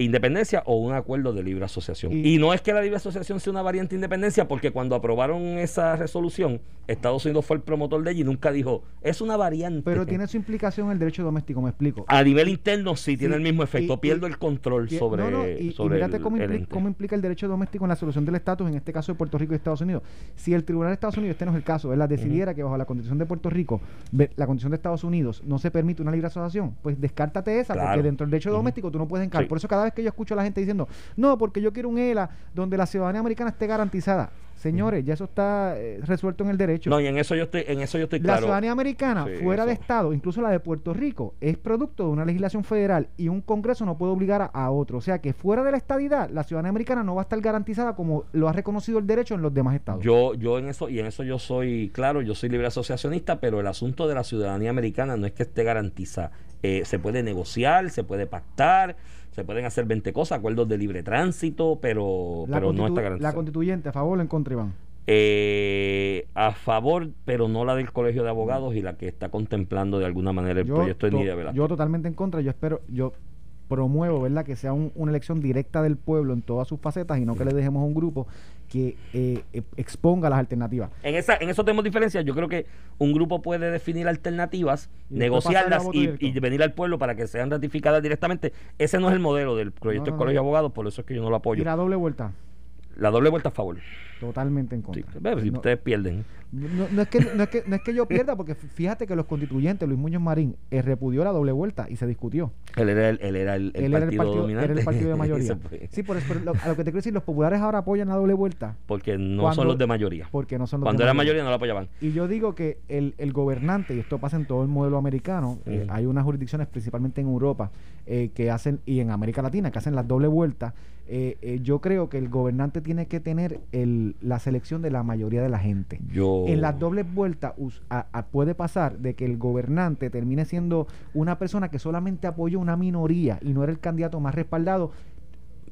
independencia o un acuerdo de libre asociación. Y- Y, no es que la libre asociación sea una variante de independencia, porque cuando aprobaron esa resolución, Estados Unidos fue el promotor de ella y nunca dijo, es una variante. Pero tiene su implicación el derecho doméstico, me explico. A nivel interno sí, tiene el mismo efecto. y- Pierdo y- el control sobre, no, no, y, sobre mírate el- cómo, el impli- ente. cómo implica el derecho doméstico en la solución del estatus, en este caso de Puerto Rico y Estados Unidos. Si el Tribunal de Estados Unidos, este no es el caso, ¿verdad? decidiera que bajo la Constitución de Puerto Rico, la Constitución de Estados Unidos, no se permite una libre asociación, pues descártate esa, Claro. porque dentro del derecho doméstico tú no puedes encargar. Sí. Por eso cada vez que yo escucho a la gente diciendo, no, porque yo quiero un ELA donde la ciudadanía americana esté garantizada. Señores, ya eso está eh, resuelto en el derecho. No, y en eso yo estoy, en eso yo estoy La claro. ciudadanía americana, Sí, fuera de. Estado, incluso la de Puerto Rico, es producto de una legislación federal y un Congreso no puede obligar a, a otro. O sea que fuera de la estadidad, la ciudadanía americana no va a estar garantizada como lo ha reconocido el derecho en los demás estados. Yo, yo en eso, y en eso yo soy, claro, yo soy libre asociacionista, pero el asunto de la ciudadanía americana no es que esté garantizada. Eh, se puede negociar, se puede pactar, se pueden hacer 20 cosas, acuerdos de libre tránsito, pero, la, pero no está la garantizado. constituyente, a favor o en contra, Iván. Eh, a favor, pero no la del Colegio de Abogados y la que está contemplando de alguna manera el Yo, proyecto de Nidia Velázquez. yo totalmente en contra. Yo espero, yo promuevo, ¿verdad? Que sea un- una elección directa del pueblo en todas sus facetas y no que le dejemos a un grupo que eh, eh, exponga las alternativas. En, esa, en eso tenemos diferencias. Yo creo que un grupo puede definir alternativas, Y negociarlas y, venir al pueblo para que sean ratificadas directamente. Ese no es el modelo del proyecto No, no, del Colegio no. de Abogados, por eso es que yo no lo apoyo. Y la doble vuelta, La doble vuelta a favor. totalmente en Sí, contra. ve, si No- ustedes pierden. No, no es que, no, es que, no es que yo (laughs) pierda, porque fíjate que los constituyentes, Luis Muñoz Marín, eh, repudió la doble vuelta y se discutió. Él era el, él era el, el Él era el partido dominante. era el partido de (laughs) mayoría. Sí, por eso, lo- a lo que te quiero decir, los populares ahora apoyan la doble vuelta Porque no Cuando- son los de mayoría. porque no son los Cuando de era mayoría no la apoyaban. Y yo digo que el, el gobernante, y esto pasa en todo el modelo americano, eh, hay unas jurisdicciones, principalmente en Europa, eh, que hacen, y en América Latina, que hacen las doble vueltas. Eh, eh, yo creo que el gobernante tiene que tener el, la selección de la mayoría de la gente. Yo. En las dobles vueltas us- a- a- puede pasar de que el gobernante termine siendo una persona que solamente apoyó una minoría y no era el candidato más respaldado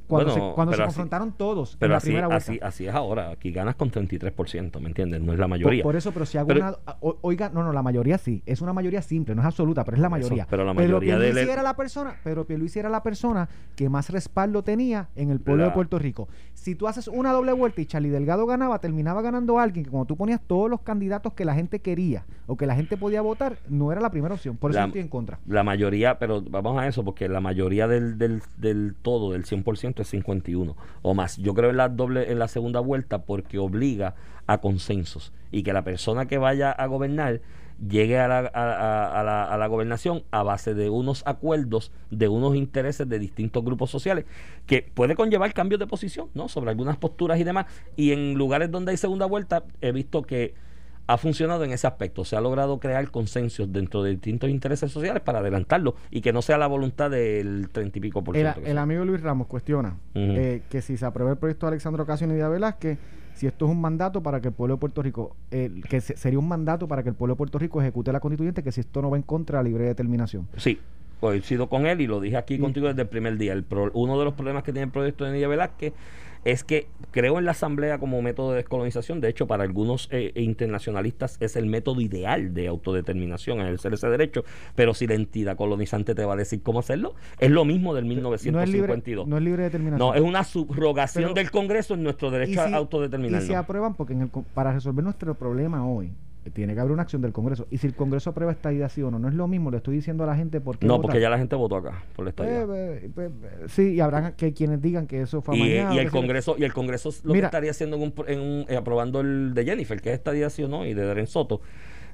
cuando Bueno, se, cuando se pero así- confrontaron todos en Pero la así, primera vuelta. así, así es ahora. Aquí ganas con 33%, ¿me entiendes? No es la mayoría. por eso, pero si hago Pero- una. o- Oiga, no, no, la mayoría sí. Es una mayoría simple, no es absoluta, pero es la eso, mayoría. pero la mayoría de Pierluisi él- era la persona, pero Pierluisi era la persona que más respaldo tenía en el pueblo La- de Puerto Rico. Si tú haces una doble vuelta y Charlie Delgado ganaba, terminaba ganando alguien que cuando tú ponías todos los candidatos que la gente quería o que la gente podía votar, no era la primera opción. Por eso La- estoy en contra. La mayoría, pero vamos a eso, porque la mayoría del, del, del todo, del 100%, es 51 o más. Yo creo en la doble, en la segunda vuelta, porque obliga a consensos y que la persona que vaya a gobernar llegue a la, a- a la, a la gobernación a base de unos acuerdos, de unos intereses de distintos grupos sociales, que puede conllevar cambios de posición, ¿no? Sobre algunas posturas y demás. Y en lugares donde hay segunda vuelta, he visto que ha funcionado en ese aspecto. Se ha logrado crear consensos dentro de distintos intereses sociales para adelantarlo y que no sea la voluntad del treinta y pico por ciento. el amigo Luis Ramos cuestiona eh, que si se aprueba el proyecto de Alexandro Ocasio y Nidia Velázquez, si esto es un mandato para que el pueblo de Puerto Rico, eh, que se- sería un mandato para que el pueblo de Puerto Rico ejecute la constituyente, que si esto no va en contra de la libre determinación. Sí, coincido con él y lo dije aquí contigo desde el primer día. El pro- uno de los problemas que tiene el proyecto de Nidia Velázquez es que creo en la asamblea como método de descolonización. De hecho, para algunos eh, internacionalistas es el método ideal de autodeterminación, ejercer ese derecho. Pero si la entidad colonizante te va a decir cómo hacerlo, es lo mismo del No es, libre, 1952. no es libre determinación. No, es una subrogación Pero- del Congreso en nuestro derecho si- a autodeterminarnos. Y se aprueban, porque en el para resolver nuestro problema hoy, tiene que haber una acción del Congreso. Y si el Congreso aprueba esta idea sí o no, no es lo mismo, le estoy diciendo a la gente porque no, porque ya la gente votó acá por la estadía. sí, y habrán que quienes digan que eso fue y, y el Congreso y el Congreso lo Mira. que estaría haciendo en un, en un- eh, aprobando el de Jennifer que es estadía sí o no y de Darren Soto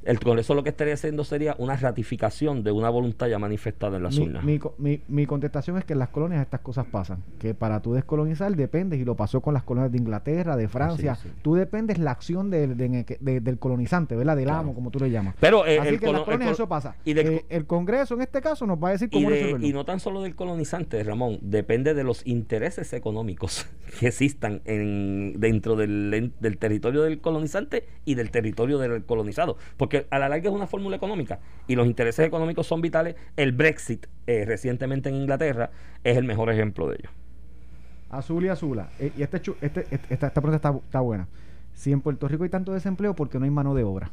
el Congreso lo que estaría haciendo sería una ratificación de una voluntad ya manifestada en las mi, urnas mi mi- mi contestación es que en las colonias estas cosas pasan. Que para tú descolonizar dependes, y lo pasó con las colonias de Inglaterra, de Francia. sí. Tú dependes la acción del- de- de- del colonizante, ¿verdad? Del Claro. amo, como tú le llamas. pero eh, Así el que en las colonias col- eso pasa. y del- Eh, el Congreso en este caso nos va a decir y, cómo de- resolverlo. y no tan solo del colonizante, Ramón, depende de los intereses económicos (laughs) que existan en, dentro del, del territorio del colonizante y del territorio del colonizado. Porque a la larga es una fórmula económica y los intereses económicos son vitales. El Brexit eh, recientemente en Inglaterra es el mejor ejemplo de ello. Azul y azula. Eh, y este, este, este- esta, esta pregunta está, está buena. Si en Puerto Rico hay tanto desempleo, ¿por qué no hay mano de obra?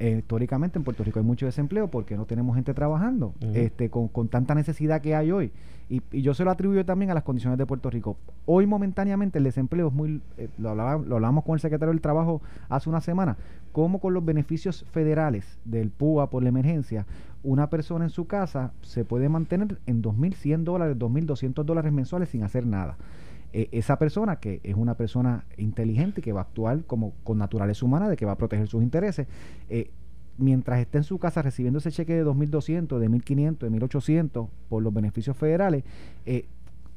Eh, históricamente en Puerto Rico hay mucho desempleo porque no tenemos gente trabajando este, con, con tanta necesidad que hay hoy. Y, y yo se lo atribuyo también a las condiciones de Puerto Rico. Hoy momentáneamente el desempleo es muy, eh, lo, hablaba- lo hablamos con el secretario del Trabajo hace una semana, como con los beneficios federales del PUA por la emergencia, una persona en su casa se puede mantener en 2.100 dólares, 2.200 dólares mensuales sin hacer nada. Eh, esa persona que es una persona inteligente que va a actuar como con naturaleza humana, de que va a proteger sus intereses, eh, mientras esté en su casa recibiendo ese cheque de 2.200, de 1.500, de 1.800 por los beneficios federales, eh,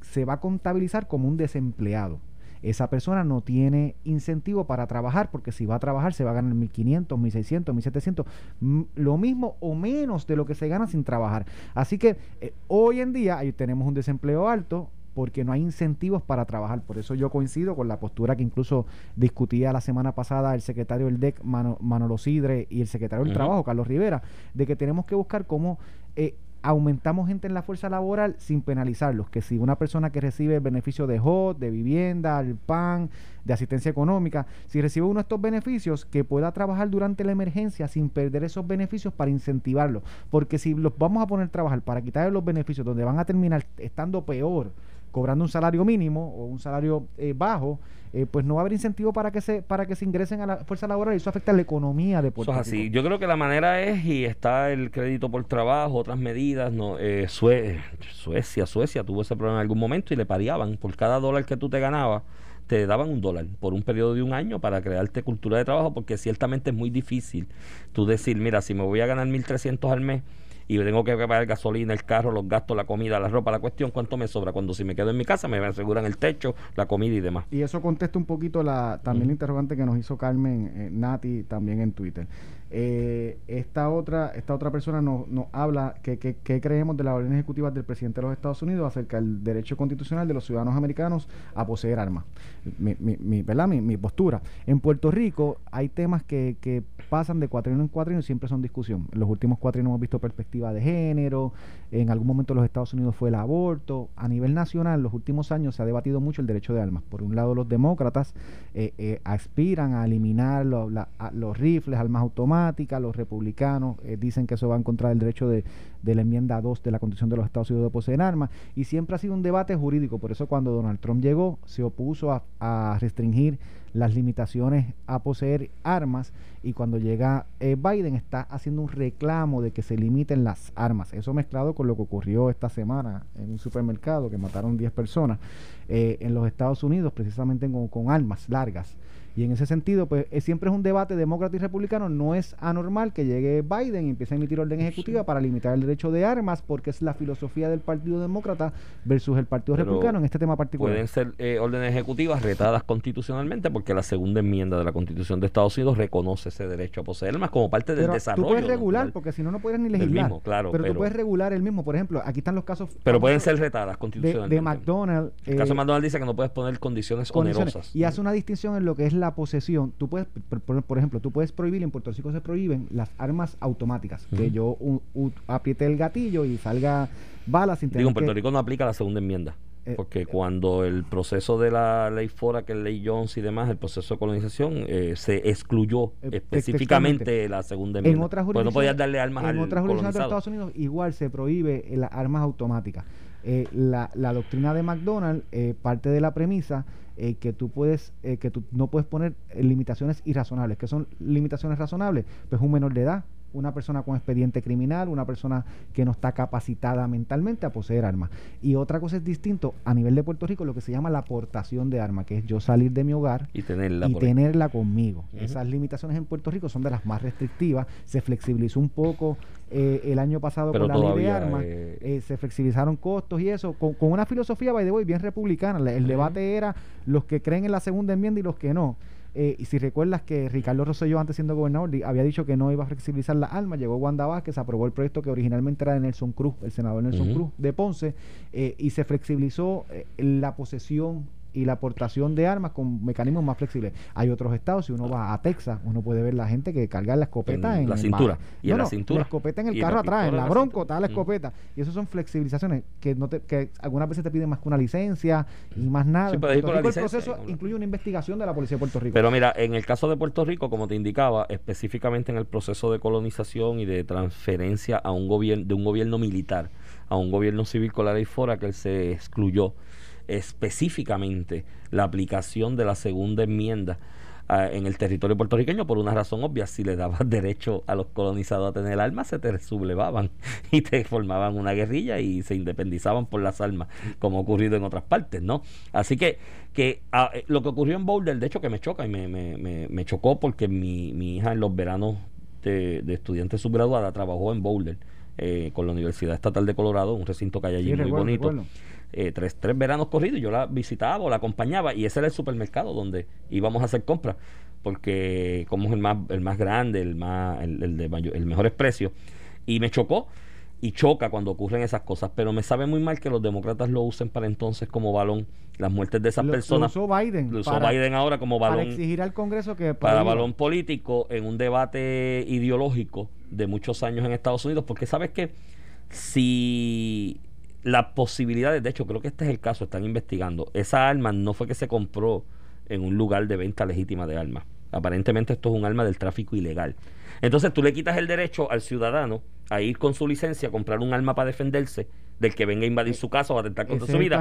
se va a contabilizar como un desempleado. Esa persona no tiene incentivo para trabajar porque si va a trabajar se va a ganar 1.500, 1.600, 1.700, mm, lo mismo o menos de lo que se gana sin trabajar. Así que eh, hoy en día ahí tenemos un desempleo alto porque no hay incentivos para trabajar. Por eso yo coincido con la postura que incluso discutía la semana pasada el secretario del DEC, Mano- Manolo Sidre, y el secretario del. Trabajo, Carlos Rivera, de que tenemos que buscar cómo eh, aumentamos gente en la fuerza laboral sin penalizarlos. Que si una persona que recibe el beneficio de HOT, de vivienda, el PAN, de asistencia económica, si recibe uno de estos beneficios, que pueda trabajar durante la emergencia sin perder esos beneficios para incentivarlo. Porque si los vamos a poner a trabajar para quitarle los beneficios donde van a terminar estando peor, cobrando un salario mínimo o un salario eh, bajo, eh, pues no va a haber incentivo para que se para que se ingresen a la fuerza laboral y eso afecta a la economía de Eso Puerto es así. Yo creo que la manera es, y está el crédito por trabajo, otras medidas. no eh, Sue- Suecia, Suecia tuvo ese problema en algún momento y le pareaban. Por cada dólar que tú te ganabas, te daban un dólar por un periodo de un año para crearte cultura de trabajo, porque ciertamente es muy difícil tú decir, mira, si me voy a ganar 1.300 al mes y tengo que pagar gasolina, el carro, los gastos, la comida, la ropa, la cuestión, ¿cuánto me sobra? Cuando si me quedo en mi casa me aseguran el techo, la comida y demás. Y eso contesta un poquito la también la interrogante que nos hizo Carmen eh, Nati también en Twitter. Eh, esta otra esta otra persona nos, nos habla que, que, creemos de las órdenes ejecutivas del presidente de los Estados Unidos acerca del derecho constitucional de los ciudadanos americanos a poseer armas. Mi, mi, mi- ¿verdad? Mi, mi postura. En Puerto Rico hay temas que, que pasan de cuatrino en cuatrino y siempre son discusión. En los últimos cuatrinos hemos visto perspectiva de género, en algún momento los Estados Unidos fue el aborto. A nivel nacional, los últimos años se ha debatido mucho el derecho de armas. Por un lado, los demócratas eh, eh, aspiran a eliminar los rifles, armas automáticas. Los republicanos eh, dicen que eso va en contra del derecho de, la enmienda 2 de la Constitución de los Estados Unidos de poseer armas. Y siempre ha sido un debate jurídico. Por eso, cuando Donald Trump llegó, se opuso a, restringir las limitaciones a poseer armas y cuando llega eh, Biden está haciendo un reclamo de que se limiten las armas. Eso mezclado con lo que ocurrió esta semana en un supermercado que mataron 10 personas eh, en los Estados Unidos precisamente con armas largas. Y en ese sentido, pues eh, siempre es un debate demócrata y republicano. No es anormal que llegue Biden y empiece a emitir orden ejecutiva para limitar el derecho de armas, porque es la filosofía del Partido Demócrata versus el Partido Pero Republicano en este tema particular. Pueden ser eh, órdenes ejecutivas retadas constitucionalmente porque la segunda enmienda de la Constitución de Estados Unidos reconoce ese derecho a poseer armas como parte del Pero desarrollo. tú puedes regular, porque si no, no puedes ni legislar. mismo, claro, pero, pero- tú puedes regular el mismo. Por ejemplo, aquí están los casos. Pero pueden ser retadas de, constitucionalmente. de McDonald's. El caso eh, de McDonald's dice que no puedes poner condiciones, condiciones. onerosas. Y hace una distinción en lo que es la posesión. Tú puedes, por, ejemplo, tú puedes prohibir, en Puerto Rico se prohíben las armas automáticas. Que yo u- u- apriete el gatillo y salga balas sin tener Digo, en Puerto que- Rico no aplica la segunda enmienda. Eh, Porque cuando el proceso de la ley Fora, que es ley Jones y demás, el proceso de colonización, eh, se excluyó Eh, específicamente la segunda enmienda. En otras Porque no podías darle armas en al otras jurisdicciones de. Estados Unidos igual se prohíbe las armas automáticas. Eh, la, la doctrina de McDonald's eh, parte de la premisa eh, que tú puedes eh, que tú no puedes poner eh, limitaciones irrazonables. ¿Qué son limitaciones razonables? Pues un menor de edad, una persona con expediente criminal, una persona que no está capacitada mentalmente a poseer armas. Y otra cosa es distinto a nivel de Puerto Rico lo que se llama la aportación de armas, que es yo salir de mi hogar Y tenerla y conmigo. Esas limitaciones en Puerto Rico son de las más restrictivas. Se flexibilizó un poco eh, el año pasado Pero con la ley de armas. eh, Eh, se flexibilizaron costos y eso, con, con una filosofía, by the way, bien republicana. El debate era los que creen en la segunda enmienda y los que no. Eh, y si recuerdas que Ricardo Rosselló, antes siendo gobernador, había dicho que no iba a flexibilizar las armas, llegó Wanda Vázquez, aprobó el proyecto que originalmente era de Nelson Cruz, el senador Nelson. Cruz de Ponce, eh, y se flexibilizó eh, la posesión y la aportación de armas con mecanismos más flexibles. Hay otros estados, si uno va a Texas, uno puede ver la gente que carga la escopeta en, En la cintura. Y en la escopeta en el carro atrás, en la la bronco, está la Mm. escopeta. Y eso son flexibilizaciones que no te, que algunas veces te piden más que una licencia y más nada. Sí, la Rico el licencia, proceso incluye una investigación de la Policía de Puerto Rico. Pero mira, en el caso de Puerto Rico, como te indicaba, específicamente en el proceso de colonización y de transferencia a un gobierno de un gobierno militar a un gobierno civil con la ley fora que él se excluyó específicamente la aplicación de la segunda enmienda ah, en el territorio puertorriqueño por una razón obvia, si le dabas derecho a los colonizados a tener armas, se te sublevaban (laughs) y te formaban una guerrilla y se independizaban por las armas, como ha ocurrido en otras partes, ¿no? Así que, que ah, eh, lo que ocurrió en Boulder, de hecho que me choca y me, me, me, me chocó porque mi, mi hija en los veranos de, de estudiante subgraduada trabajó en Boulder. eh, con la Universidad Estatal de Colorado, un recinto que hay allí Sí, muy recuerdo, bonito recuerdo. Eh, tres, tres veranos corridos. Yo la visitaba o la acompañaba y ese era el supermercado donde íbamos a hacer compras porque como es el más, el más grande, el más, el, el de mayor- el mejores precios. Y me chocó y choca cuando ocurren esas cosas, pero me sabe muy mal que los demócratas lo usen para entonces como balón las muertes de esas Lo- lo personas. usó Biden Lo usó para- Biden ahora como para balón exigir al Congreso que para balón político en un debate ideológico de muchos años en Estados Unidos, porque sabes que si las posibilidades, de hecho creo que este es el caso, están investigando, esa arma no fue que se compró en un lugar de venta legítima de armas. Aparentemente esto es un arma del tráfico ilegal. Entonces tú le quitas el derecho al ciudadano a ir con su licencia a comprar un arma para defenderse del que venga a invadir su casa o a atentar contra su vida.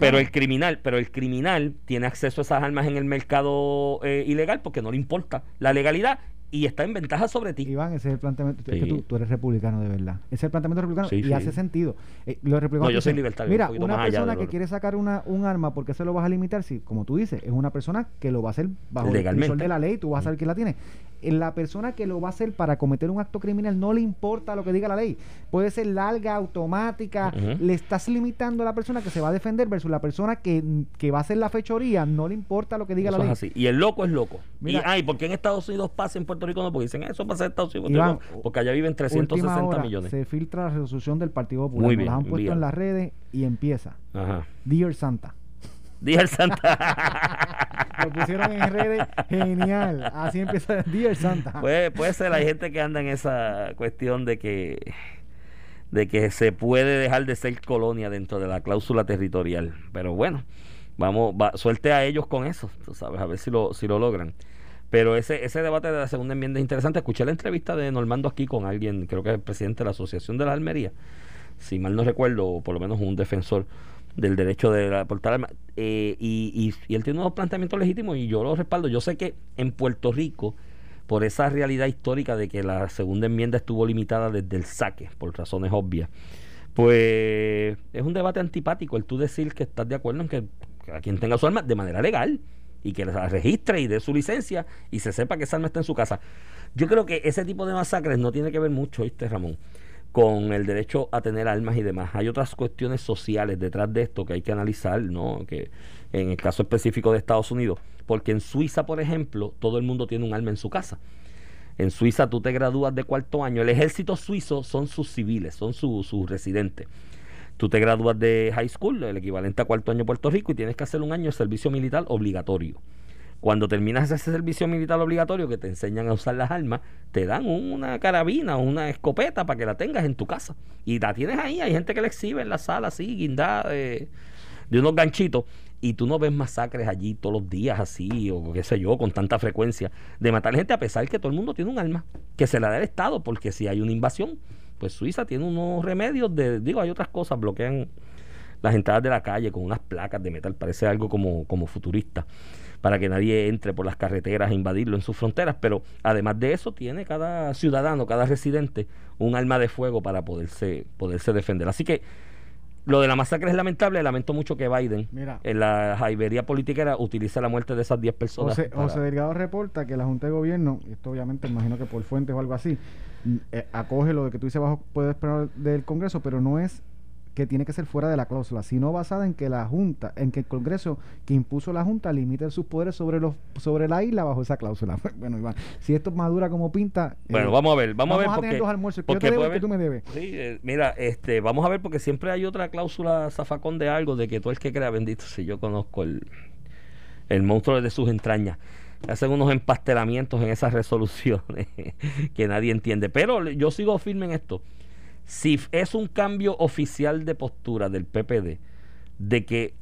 Pero el criminal, pero el criminal tiene acceso a esas armas en el mercado eh, ilegal porque no le importa la legalidad y está en ventaja sobre ti. Iván, ese es el planteamiento. Es que tú, tú eres republicano de verdad. Ese es el planteamiento republicano Sí, y sí. hace sentido. Eh, los republicanos No, yo soy libertario, un Mira, poquito una más allá persona que lo- quiere sacar una, un arma, ¿por qué se lo vas a limitar? Si, como tú dices, es una persona que lo va a hacer bajo Legalmente. el visor de la ley, tú vas a saber quién la tiene. La persona que lo va a hacer para cometer un acto criminal no le importa lo que diga la ley. Puede ser larga, automática. Le estás limitando a la persona que se va a defender versus la persona que, que va a hacer la fechoría. No le importa lo que diga Eso la ley. es así. Y el loco es loco. Mira- y ay, ¿por qué en Estados Unidos pasa en Puerto Rico no? Porque dicen eso pasa en Estados Unidos. Iván, porque allá viven Última 360 hora, millones. Se filtra la resolución del Partido Popular. Muy Nos bien, la han puesto en las redes y empieza. Ajá. Dear Santa. El Santa. (laughs) Lo pusieron en redes. Genial. Así empieza Dear Santa. puede, puede ser, hay gente que anda en esa cuestión de que de que se puede dejar de ser colonia dentro de la cláusula territorial. Pero bueno, vamos, va, suerte a ellos con eso, tú sabes, a ver si lo, si lo logran. Pero ese, ese debate de la segunda enmienda es interesante. Escuché la entrevista de Normando aquí con alguien, creo que es el presidente de la Asociación de la Almería, si mal no recuerdo, o por lo menos un defensor del derecho de la- portar armas. Eh, y, él tiene unos planteamientos legítimos y yo los respaldo. Yo sé que en Puerto Rico, por esa realidad histórica de que la segunda enmienda estuvo limitada desde el saque, por razones obvias, pues es un debate antipático el tú decir que estás de acuerdo en que a quien tenga su arma de manera legal y que la registre y dé su licencia y se sepa que esa arma está en su casa. Yo creo que ese tipo de masacres no tiene que ver mucho, ¿viste, Ramón? Con el derecho a tener armas y demás. Hay otras cuestiones sociales detrás de esto que hay que analizar, ¿no? Que en el caso específico de Estados Unidos, porque en Suiza, por ejemplo, todo el mundo tiene un arma en su casa. En Suiza tú te gradúas de cuarto año. El ejército suizo son sus civiles, son sus sus residentes. Tú te gradúas de high school, el equivalente a cuarto año Puerto Rico, y tienes que hacer un año de servicio militar obligatorio. Cuando terminas ese servicio militar obligatorio que te enseñan a usar las armas, te dan una carabina o una escopeta para que la tengas en tu casa. Y la tienes ahí, hay gente que la exhibe en la sala así, guindada de, de unos ganchitos. Y tú no ves masacres allí todos los días así, o qué sé yo, con tanta frecuencia, de matar gente a pesar que todo el mundo tiene un arma, que se la da el Estado, porque si hay una invasión, pues Suiza tiene unos remedios de, digo, hay otras cosas, bloquean las entradas de la calle con unas placas de metal, parece algo como, como futurista, para que nadie entre por las carreteras a invadirlo en sus fronteras, pero además de eso tiene cada ciudadano, cada residente, un arma de fuego para poderse, poderse defender. Así que lo de la masacre es lamentable, lamento mucho que Biden Mira. en la jaibería politiquera utilice la muerte de esas 10 personas. José, para- José Delgado reporta que la Junta de Gobierno, y esto obviamente imagino que por fuentes o algo así, mm, eh, acoge lo de que tú dices bajo esperar del Congreso, pero no es que tiene que ser fuera de la cláusula, sino basada en que la Junta, en que el Congreso que impuso la Junta limite sus poderes sobre los sobre la isla bajo esa cláusula. (laughs) Bueno, Iván, si esto madura como pinta, Bueno, eh, vamos a ver, vamos, a ver tener porque, los almuerzos, que yo porque te debo puede y que haber- tú me debes. Sí, eh, mira, este, vamos a ver porque siempre hay otra cláusula zafacón de algo de que tú el que crea bendito si yo conozco el el monstruo de sus entrañas. Hacen unos empastelamientos en esas (laughs) resoluciones que nadie entiende. Pero yo sigo firme en esto. Si es un cambio oficial de postura del PPD de que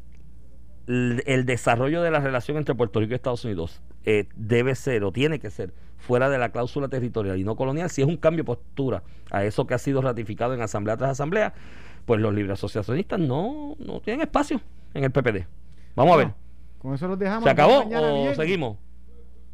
el desarrollo de la relación entre Puerto Rico y Estados Unidos eh, debe ser o tiene que ser fuera de la cláusula territorial y no colonial, si es un cambio de postura a eso que ha sido ratificado en asamblea tras asamblea, pues los libres asociacionistas no, no tienen espacio en el PPD. Vamos a ver. Con eso los dejamos. ¿Se acabó o seguimos?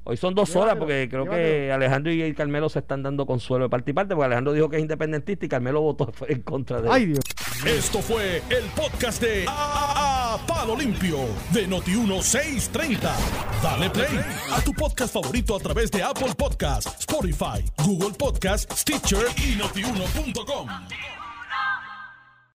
Hoy son dos horas porque creo que. Alejandro y Carmelo se están dando consuelo de parte y parte porque Alejandro dijo que es independentista y Carmelo votó (laughs) en contra de él. Ay, Dios. Esto fue el podcast de A, A- Palo Limpio de Noti1630. Dale play a tu podcast favorito a través de Apple Podcasts, Spotify, Google Podcasts, Stitcher y notiuno.com.